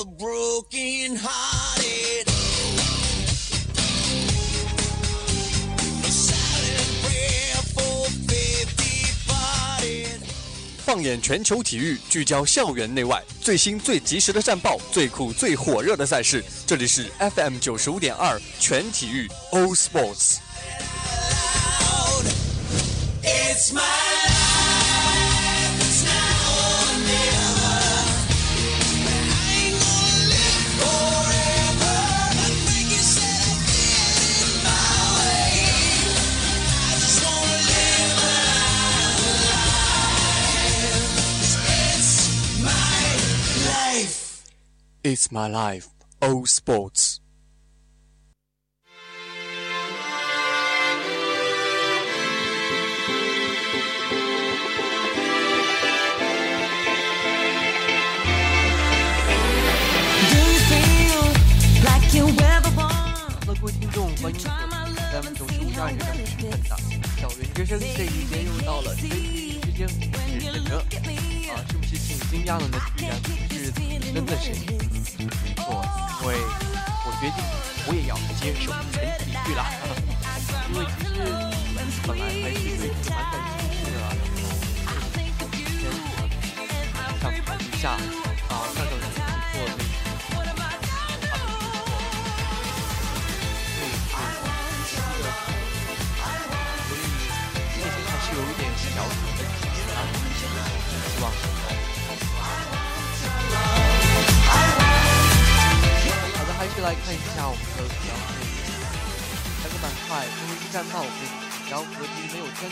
the broken hearted. A silent prayer for faith departed. 放眼全球体育，聚焦校园内外，最新最及时的战报，最酷最火热的赛事，这里是 FM 九十五点二全体育 All Sports。 It's my It's my life. It's my life, All Sports。各位听众，欢迎锁定 FM 九十五点二这个时分的校园之声。这一节又到了全体育时间，我是沈哲。啊，是不是挺惊讶的呢？居然不是真的是你。没错，因为我决定我也要接受全体育了。因为其实本来还是对这个蛮感兴趣的啊。今天上台一下啊，上上人去做这个。内心还是有一点小看一下我们的主要内容。三个板块，因为一战报跟比较和局没有圈。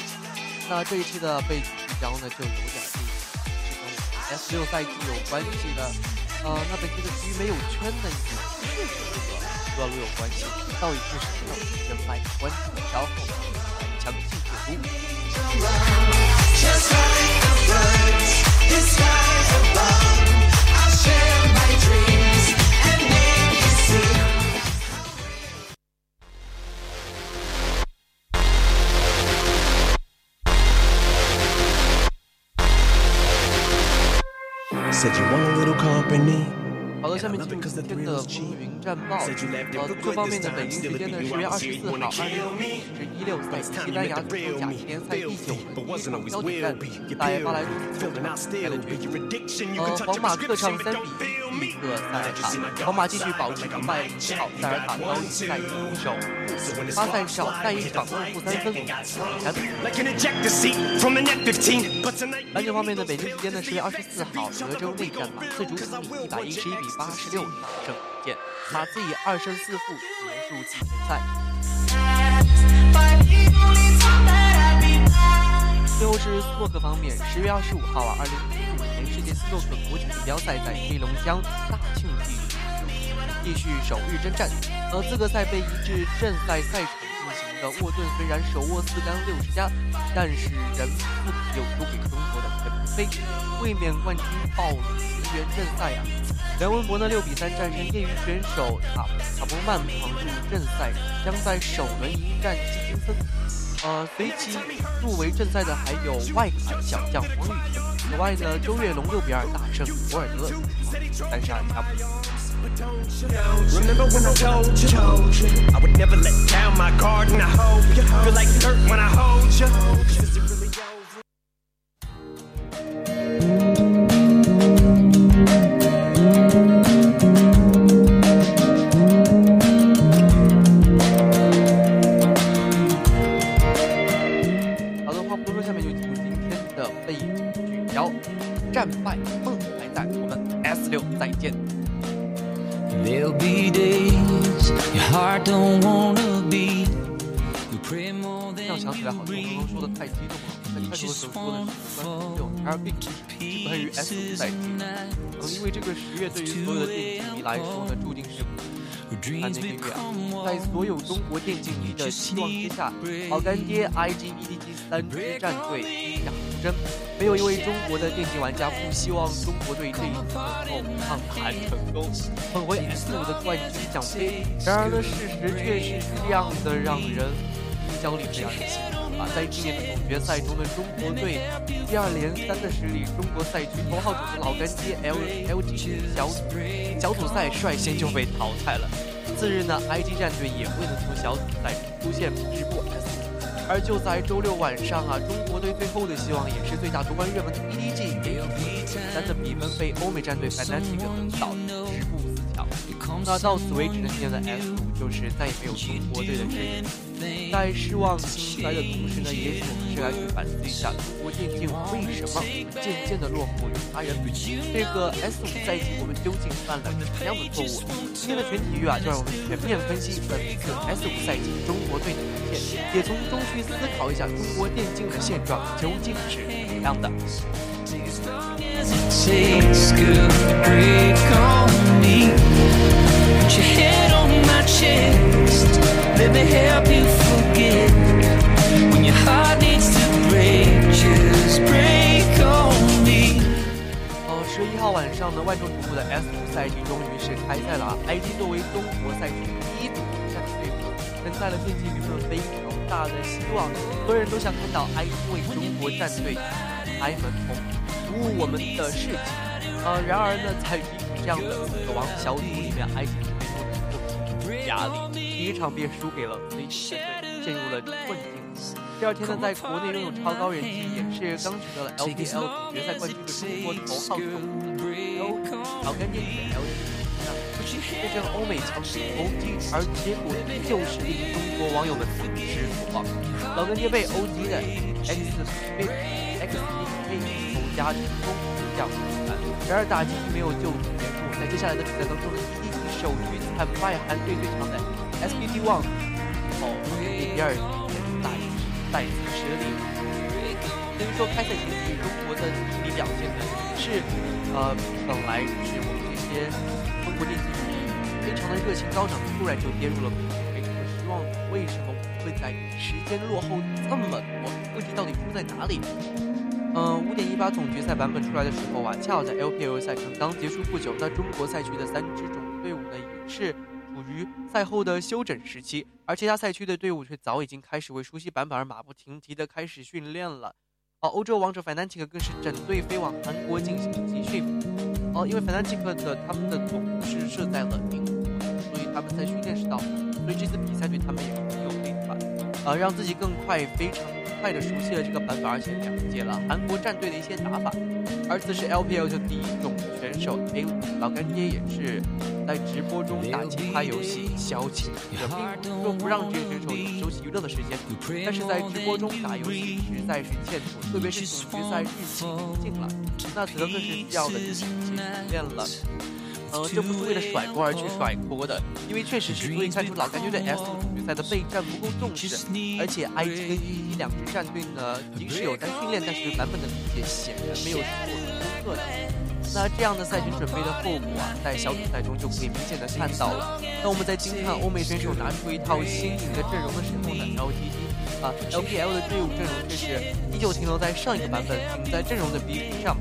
那这一期的背景聚焦呢，就有点意思，是跟我们 S 六赛季有关系的。呃，那本期的局没有圈呢，也是这个段落有关系，到底是什么呢？先来关注，稍后来详细解读。Said you want a little company. 好的，下面进入今天的风云战报。呃，各方面的北京时间的十月二十四号，二零是一六赛季西班牙足球甲级联赛第九轮第一场焦点战，在巴莱罗斯球场开了决出。呃，皇马客场三比一力克塞尔塔，皇马继续保持不败领跑，塞尔塔高于赛一手。巴塞少赛一场落后三分，三。Like an ejector seat from an F-15. But tonight 篮球方面的北京时间的十月二十四号，德州内战马刺主场以一百一十一比八十六大胜火箭，马刺以二胜四负结束季前赛。最后是斯诺克方面，十月二十五号啊，二零一五年世界斯诺克国际锦标赛在黑龙江大庆地继续首日征战。呃，资格赛被移至正赛赛场进行的沃顿虽然手握四杆六十加，但是仍不敌又输给中国的陈飞，卫冕冠军暴露平原正赛啊。梁文博呢六比三战胜业余选手卡卡波曼，闯入正赛，将在首轮迎战季金森。呃，随即入围正赛的还有外卡小将黄宇晨。此外呢，周跃龙六比二大胜博尔德，三十二强。Remember when I told you I would never let down my guard and I hope you feel like dirt when I hold you. 是关于 S 五赛季。嗯，因为这个十月对于所有的电竞迷来说呢，注定是看那个月啊。在所有中国电竞迷的期望之下，好干爹 IGEDG 三支战队一甲出征。没有一位中国的电竞玩家不希望中国队这一次能够抗韩成功，捧回 S 五的冠军奖杯。然而呢，事实却是这样的，让人印象里非常人心。吧。在今年的总决赛中呢，中国队接二连三的失利，中国赛区头号种子老干爹 L LG 小组小组赛率先就被淘汰了。次日呢，IG 战队也未能从小组赛中出现止步 S 组。而就在周六晚上啊，中国队最后的希望也是最大夺冠热门的 EDG 也以三的比分被欧美战队 Fnatic 横扫，止步四强。那到此为止呢，今天的 S 组就是再也没有中国队的身影。在失望心塞的同时呢，也许我们是来去反思一下中国电竞为什么渐渐的落后于他人。这个 S 五赛季我们究竟犯了什么样的错误？今天的全体育啊，就让我们全面分析本次 S 五赛季中国队的表现，也从中去思考一下中国电竞的现状究竟是怎样的。takes good break on me. Put your head on my chest. Let me help you forget. When your heart needs to break, just break on me. 呃，十一号晚上呢，万众瞩目的 S 五赛季终于是开赛了啊！IG 作为中国赛区第一组战的队伍，承载了电竞舆论非常大的希望，很多人都想看到 IG 为中国战队开门红，服务我们的士气。呃，然而呢，在这样的死亡小组里面，IG 压力，第一场便输给了 C 战队，陷入了困境。第二天呢，在国内拥有超高人气，也是刚取得了 LPL 总决赛冠军的中国头号种子 O 老干爹的 LG 对阵欧美强敌 OG，而结果依旧是令中国网友们大失所望。老干爹被 OG 的 X 被 X P K 首家成功逼降比赛，然而打击并没有就此结束，在接下来的比赛当中首局惨败韩队最强的 SPT One，后第二局再再次失利。所以说开赛前期中国的体力表现呢是呃本来是我们这些中国电竞迷非常的热情高涨，突然就跌入了谷底，非常的失望。为什么会在时间落后这么多？问题到底出在哪里？嗯，五点一八总决赛版本出来的时候啊，恰好在 LPL 赛程刚结束不久，那中国赛区的三支是处于赛后的休整时期，而其他赛区的队伍却早已经开始为熟悉版本而马不停蹄的开始训练了。而欧洲王者 Fnatic 更是整队飞往韩国进行集训。哦，因为 Fnatic 的他们的总部是设在了宁波，所以他们在训练时到，所以这次比赛对他们也很有利吧。呃，让自己更快、非常快的熟悉了这个版本，而且了解了韩国战队的一些打法。而此时 LPL 的第一种选手 A 五老干爹也是在直播中打棋牌游戏消遣娱乐，并不是说不让职业选手有休息娱乐的时间，但是在直播中打游戏实在是欠妥，特别是总决赛日期临近了，那此刻更是需要的就是一起训练了。呃，这不是为了甩锅而去甩锅的，因为确实是可以看出老干爹的 S 赛的备战不够重视，而且 IG 跟 EDG 两支战队呢，即使有在训练，但是对版本的理解显然没有做功课的。那这样的赛前准备的后果啊，在小组赛中就可以明显的看到了。那我们在惊叹欧美选手拿出一套新颖的阵容的时候呢，LGD 啊 LPL 的队伍阵容却是依旧停留在上一个版本，仅在阵容的比拼上，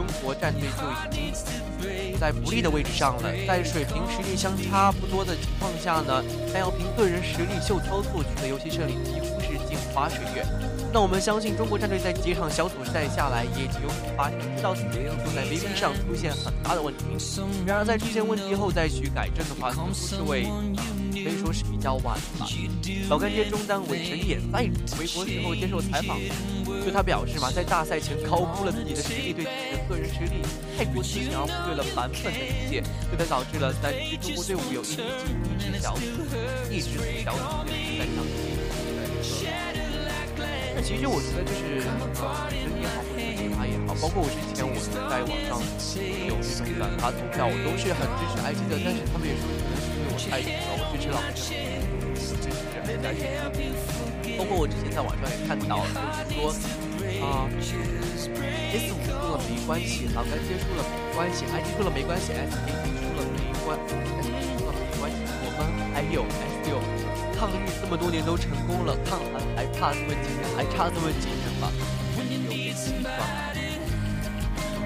中国战队就已经在不利的位置上了。在水平实力相差不多的情况下呢，但要凭个人实力秀操作取得游戏胜利，几乎是镜花水月。那我们相信中国战队在几场小组赛下来，也有所发现，知道自己就在 VP 上出现很大的问题。然而在出现问题后再去改正的话，似乎是为可以说是比较晚了。老干爹中单韦神也在回国时候接受采访，就他表示嘛，在大赛前高估了自己的实力，对自己的个人实力太过自信，而忽略了版本的理解，这才导致了三支中国队伍有一支一支小组，一支小组也是在上那其实我觉得就是呃，人也好，或者是他也好，包括我之前我在网上有这种转发投票，我都是很支持 IG 的，但是他们也说可能是我太低了，我去吃老干爹，支持人们在包括我之前在网上也看到，就是说啊、S 五输了没关系，老干爹输了没关系，IG 输了没关系，S P 输了没关，S P 输了没关系，我们还有 S 六。抗日这么多年都成功了，抗韩还差这么几年，还差这么几年吗？有点心酸。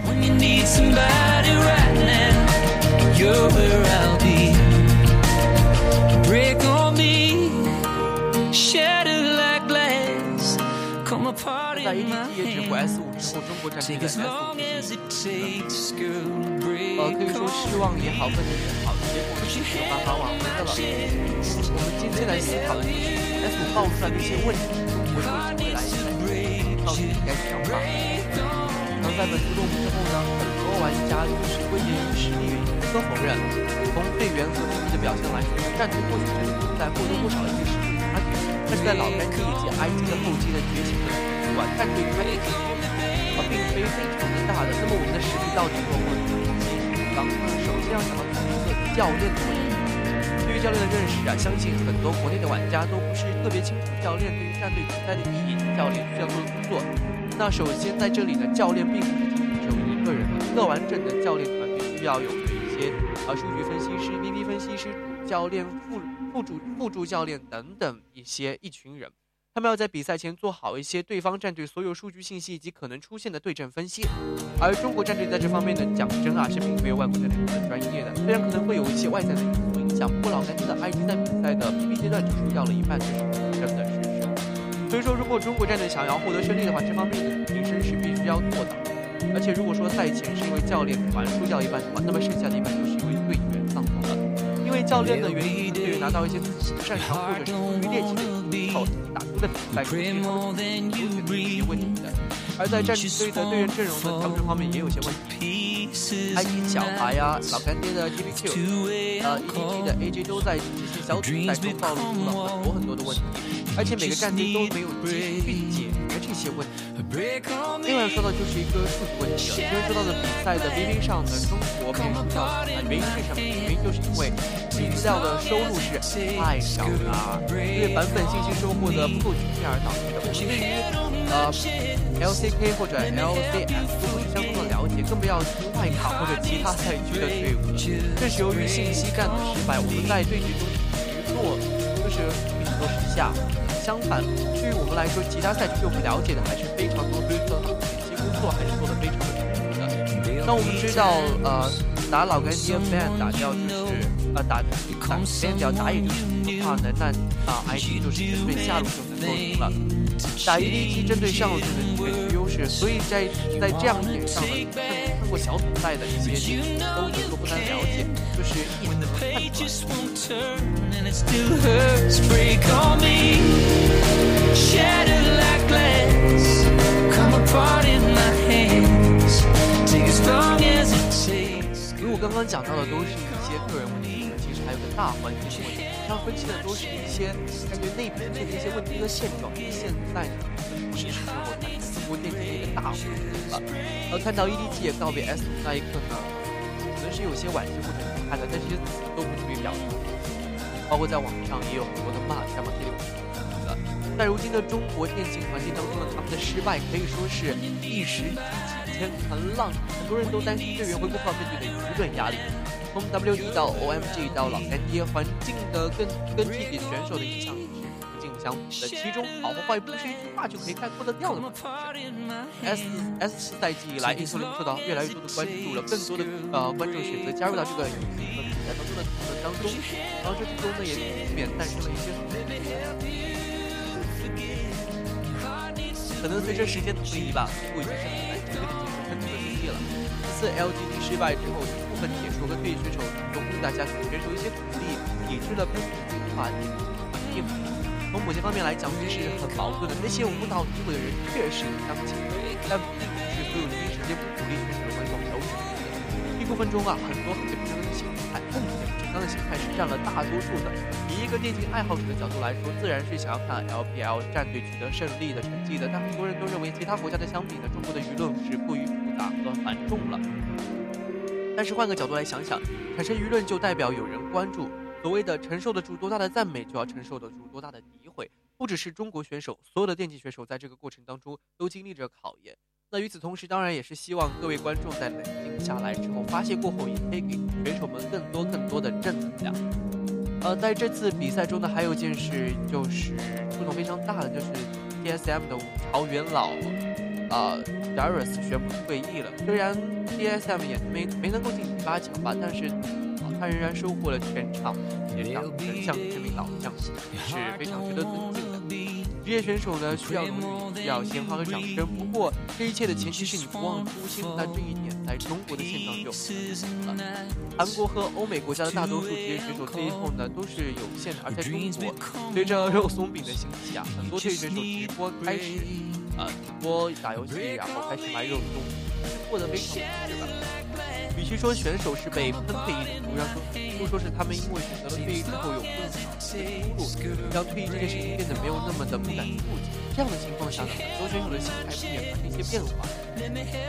When you need somebody right now, you're where I'll 中国战队的 S as it takes, girl, to 呃，可以说失望也好，愤怒也好，结果是没有办法挽回的了。我们今天来思考的就是 S 五爆出来的一些问题，中国队未来到底应该怎样办？而在本次落幕之后呢，很多玩家就是归结于实力原因不可否认。从队员和 PP 的表现来说，战队或许真的存在或多或少的一些但是在老干爹以及 IG 的后期的崛起和短战队开始而并非非常的大的。那么我们的实力到底落后于哪些地方呢？首先要想到第一个教练的问题。对于教练的认识啊，相信很多国内的玩家都不是特别清楚教练对于战队比赛的意义，教练需要做的工作。那首先在这里呢，教练并不是仅仅只有一个人的，一个完整的教练团队需要有一些啊数据分析师、VP 分析师、主教练、副副主副助教练等等一些一群人。他们要在比赛前做好一些对方战队所有数据信息以及可能出现的对阵分析，而中国战队在这方面的讲真啊是并没有外国战队那么专业的，虽然可能会有一些外在的因素影响，不过老干爹的 IG 在比赛的 PP 阶段只输掉了一半，这是真的事实。所以说，如果中国战队想要获得胜利的话，这方面的提升是必须要做的。而且如果说赛前是因为教练团输掉一半的话，那么剩下的一半就是因为队员丧痛了。因为教练的原因，拿到一些自己擅长或者是疏于练习的以后，打出的比赛成绩，他们是有解决一些问题的。而在战队的队员阵容的调整方面也有些问题。IG 小孩呀、老干爹的 T B Q、呃 EDG 的 AJ 都在这些小组赛中暴露出了很多很多的问题，而且每个战队都没有及时去解决这些问题。另外说到就是一个数据问题了。今天说到的比赛的 VV 上呢，中国被输掉啊，原因是什么？原因就是因为比资料的收入是太少了，因为版本信息收获的不够全面而导致的。我们对于呃 LCK 或者 LCS 都不是相当的了解，更不要提外卡或者其他赛区的队伍了。这是由于信息战的失败，我们在对局中局弱，就是一直都是下。相反，对于我们来说，其他赛区对我们了解的还是非常多，所以说前期工作还是做的非常的充足的。那我们知道，呃，打老干爹 ban 打掉就是呃打打 ban 掉打野就是的话呢，那啊 ID 就是针对下路就能够赢了。打 EDG 针对上路就能占据优势，所以在在这样一点上呢，看看过小组赛的一些都能够不难了解，就是一直能看出来。刚刚讲到的都是一些个人问题，其实还有个大环境的问题。他分析的都是一些感觉内部的一些问题和现状。现在呢，不是时候谈中国电竞的一个大环境了。呃，看到 EDG 也告别 S 五那一刻呢，可能是有些惋惜或者遗憾的，但这些词都不足以表达。包括在网上也有很多的骂战嘛，这里我们不提了。在如今的中国电竞环境当中呢，他们的失败可以说是一时激起千层浪，很多人都担心队员回国后面对的舆论压力。从 WD 到 OMG 到老干爹，环境的更更替给选手的影响是不尽相同的。其中好和坏不是一句话就可以概括得掉的嘛。S S 四赛季以来，英雄联盟受到越来越多的关注了，更多的呃观众选择加入到这个游戏和比赛当中的讨论当中，然后这之中呢也避免诞生了一些可能随着时间的推移吧，似乎已经是次 LGD 失败之后，一部分铁锤和退役选手都呼大家给选手一些鼓励，抵制了喷子进化电竞环境。从某些方面来讲，这是很矛盾的。那些舞蹈诋毁的人确实相信，但并不是所有第一时间不鼓励选手的观众都是对的。一部分中啊，很多很不正当的心态，更不正当的心态是占了大多数的。以一个电竞爱好者的角度来说，自然是想要看 LPL 战队取得胜利的成绩的。但很多人都认为，其他国家的相比呢，中国的舆论是过于复杂和繁重了。但是换个角度来想想，产生舆论就代表有人关注。所谓的承受得住多大的赞美，就要承受得住多大的诋毁。不只是中国选手，所有的电竞选手在这个过程当中都经历着考验。那与此同时，当然也是希望各位观众在冷静下来之后，发泄过后，也可以给选手们更多更多的正能量。呃，在这次比赛中呢，还有一件事就是触动非常大的，就是 TSM 的五朝元老，呃 Darius 宣布退役了。虽然 TSM 也没没能够进第八强吧，但是、他仍然收获了全场全场神像这名老将，是非常值得尊敬的。职业选手呢需要荣誉，需要鲜花和掌声。不过这一切的前提是你不忘初心，那这一点在中国的现状就很了。韩国和欧美国家的大多数职业选手最后呢都是有限的，而在中国，随着肉松饼的兴起啊，很多职业选手直播开始，呃，直播打游戏，然后开始卖肉松，过得非常不值吧。与其说选手是被分配一种，不要说不说是他们因为选择了退役之后有更好的出路，让退役这件事情变得没有那么的不敢触及。这样的情况下呢，很多选手的心态不免发生一些变化。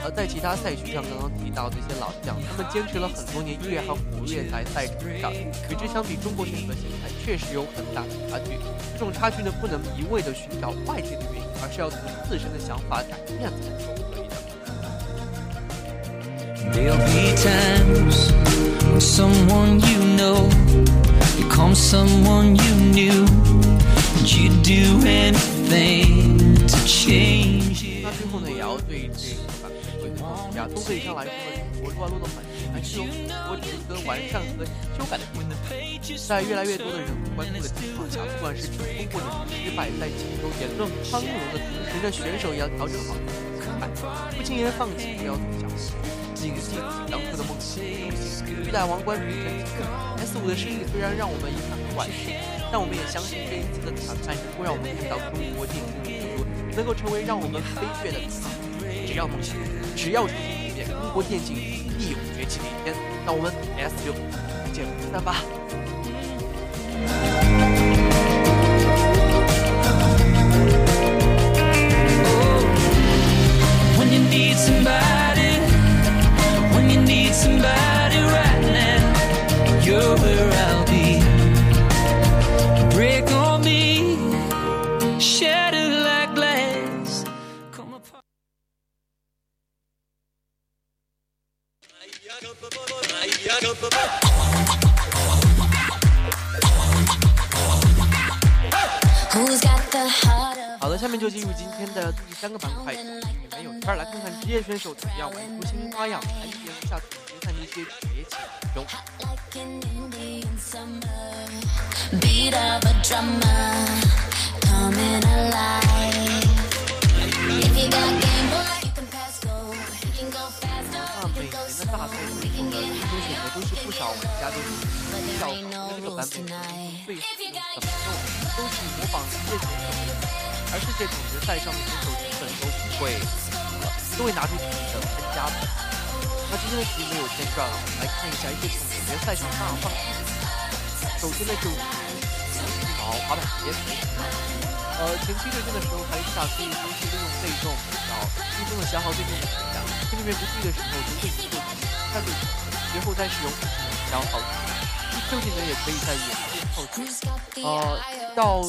而在其他赛区上，刚刚提到的一些老将，他们坚持了很多年，依然还活跃在赛场上。与之相比，中国选手的心态确实有很大的差距。这种差距呢，不能一味的寻找外界的原因，而是要从自身的想法改变才可以。那最后呢，也要对这个版本做一个总结啊。从这以上来说呢，中国撸啊撸的环境还是有很多值得完善和修改的地方。在越来越多的人关注的情况下，不管是成功或者是失败，在接受言论宽容的同时呢，选手也要调整好自己的心态，不轻言放弃，不要从小在王冠名成几个 S 五的失利虽然让我们遗憾和惋惜，但我们也相信这一次的惨败能够让我们看到中国电竞民族能够成为让我们飞跃的地方。只要梦想，只要初心不变，中国电竞必有崛起的一天。那我们 S 六不见不散吧。Where I'll be. Break on me, shattered like glass. Come apart. Who's got the heart? 好的，下面就进入今天的第三个板块，里面有圈儿，来看看职业选手怎么样玩出新花样，来体验一下总决赛的一些崛起之中。那每年的大 slow. 赛最后 can 的 get 最终选择的都是不少玩家都是效仿的这个版本，最后怎么用都是模仿职业选手，而世界总决赛上面选手基本都不会，都会拿出自己的参加的。那今天的题没有先转了，我们来看一下一些总决赛上大放异彩。首先呢就是羽毛滑板鞋呃，前期对阵的时候，台下可以说是利用被动，然后轻松的消耗对面的血量，对面不注意的时候，就会做看对手，随后再使用技能消耗。这技能也可以在野后期。Who's got the 呃 eye，of 到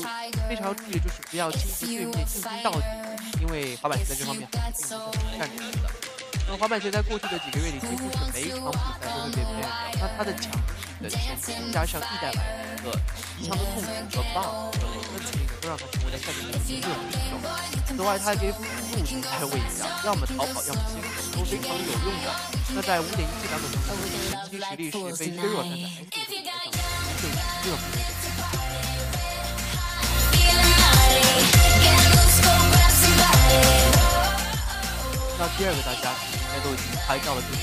非常注意的就是不要轻易对面进攻到底，因为滑板鞋在这方面还是并不是很擅长的。那滑板鞋在过去的几个月里，几乎是每一场比赛都会被别人聊。那它的强势的前期加上一代版的一个极强的控制和 buff 和能力，都让它成为了赛场的一个热门选手。此外，它还给辅助形态位移啊，要么逃跑，要么先手，都非常有用的。那在五点一 G 版本中，它的前期实力是被削弱，但在 S 五的 grab somebody. 那第二个大家应该都已经猜到了，就是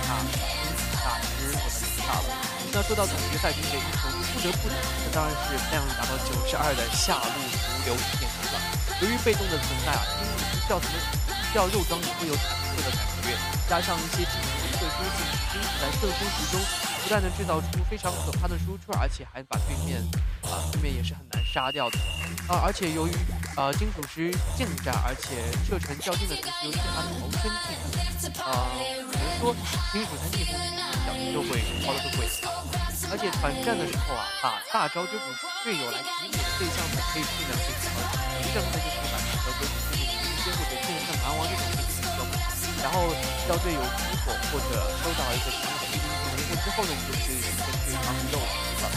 大大师或者大了。那说到总决赛这些英雄，不得不提的当然是量达到九十二的下路毒瘤天才了。由于被动的存在啊，因为不需要什么不需要肉装也会有坦克的感觉，加上一些技能的特殊性，因此在射出局中不断的制造出非常可怕的输出，而且还把对面啊、对面也是很难杀掉的。啊，而且由于呃金属师近战，而且射程较近的同时，由于他逃生技能，呃，只能说金属在逆风小心就会逃得会。而且团战的时候啊，把大招交给队友来提点对象才可以尽量去调整。一正呢就是把和和这种明星或者剑圣蛮王这种英雄，然后叫队友起火或者收到一个之后呢，你就可以跟对方肉了。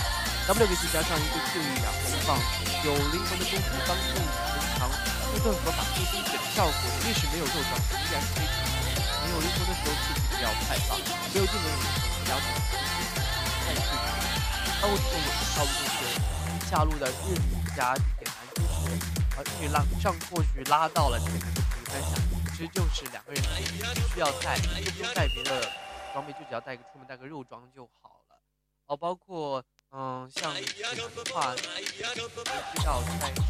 W 给 G 加上一个 Q 力然后放有灵魂的攻击帮助增强护盾和把对冰雪的效果，即使没有肉装，依然是非常好的。没有灵魂的时候，气势不要太大；没有技能的时候，不要太再去操纵我的套路就是下路的日子加点燃之时，呃，呃可以拉上过去拉到了这个可以分享，其实就是两个人需要带，就不用带别的装备，就只要带个出门带个肉装就好了。哦，包括嗯，像你的话，你知道在上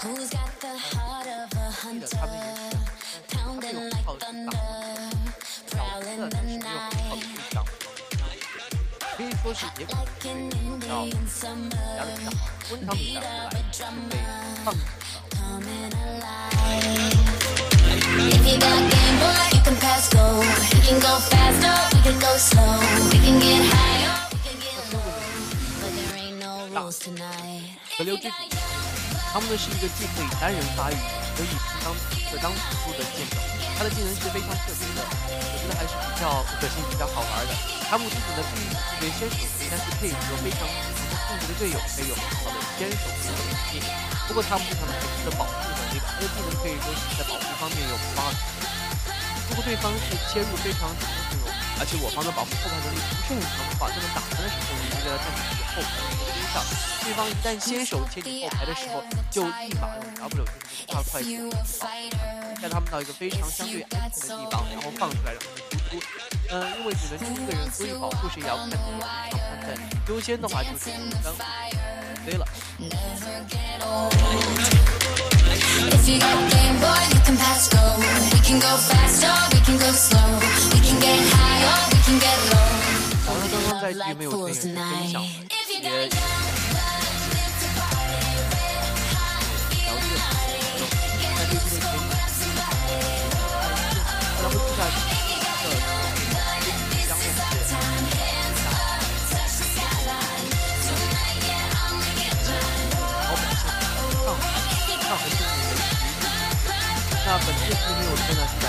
Who's got the heart of a 记得他们 hunter? 他们 Pounding 有 like thunder, 角 prowling 色，the 但是没有靠 night. 近长，可以说是也可 Like 能 an Indian summer, 比较好，温场比赛后来是被放弃了。河流之主，他们呢是一个既可以单人发育，可以充当可当辅助的剑种。他的技能是非常特别的，我觉得还是比较可行、比较好玩的。他目自己呢并不具备先手能力，但是配合非常控制的队友，可以有很好的先手能力。不过他们非常的的保护他的技能可以说是在保护方面有 plus。如果对方是切入非常强的阵容，而且我方的保护后排能力不是很强的话，那么打团的时候，你就要站在自己后排的边上。对方一旦先手切你后排的时候，就立马用 W 就是这个大快速带他们到一个非常相对安全的地方，然后放出来让他们输出。嗯、因为只能出一个人，所以保护谁也要看你的临场判断。优先的话就是刚飞了。If you got Game Boy, you can pass go. We can go fast or we can go slow. We can get high or we can get low. Only love like fools tonight. If you got 他本次剧没有真的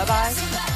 拜拜。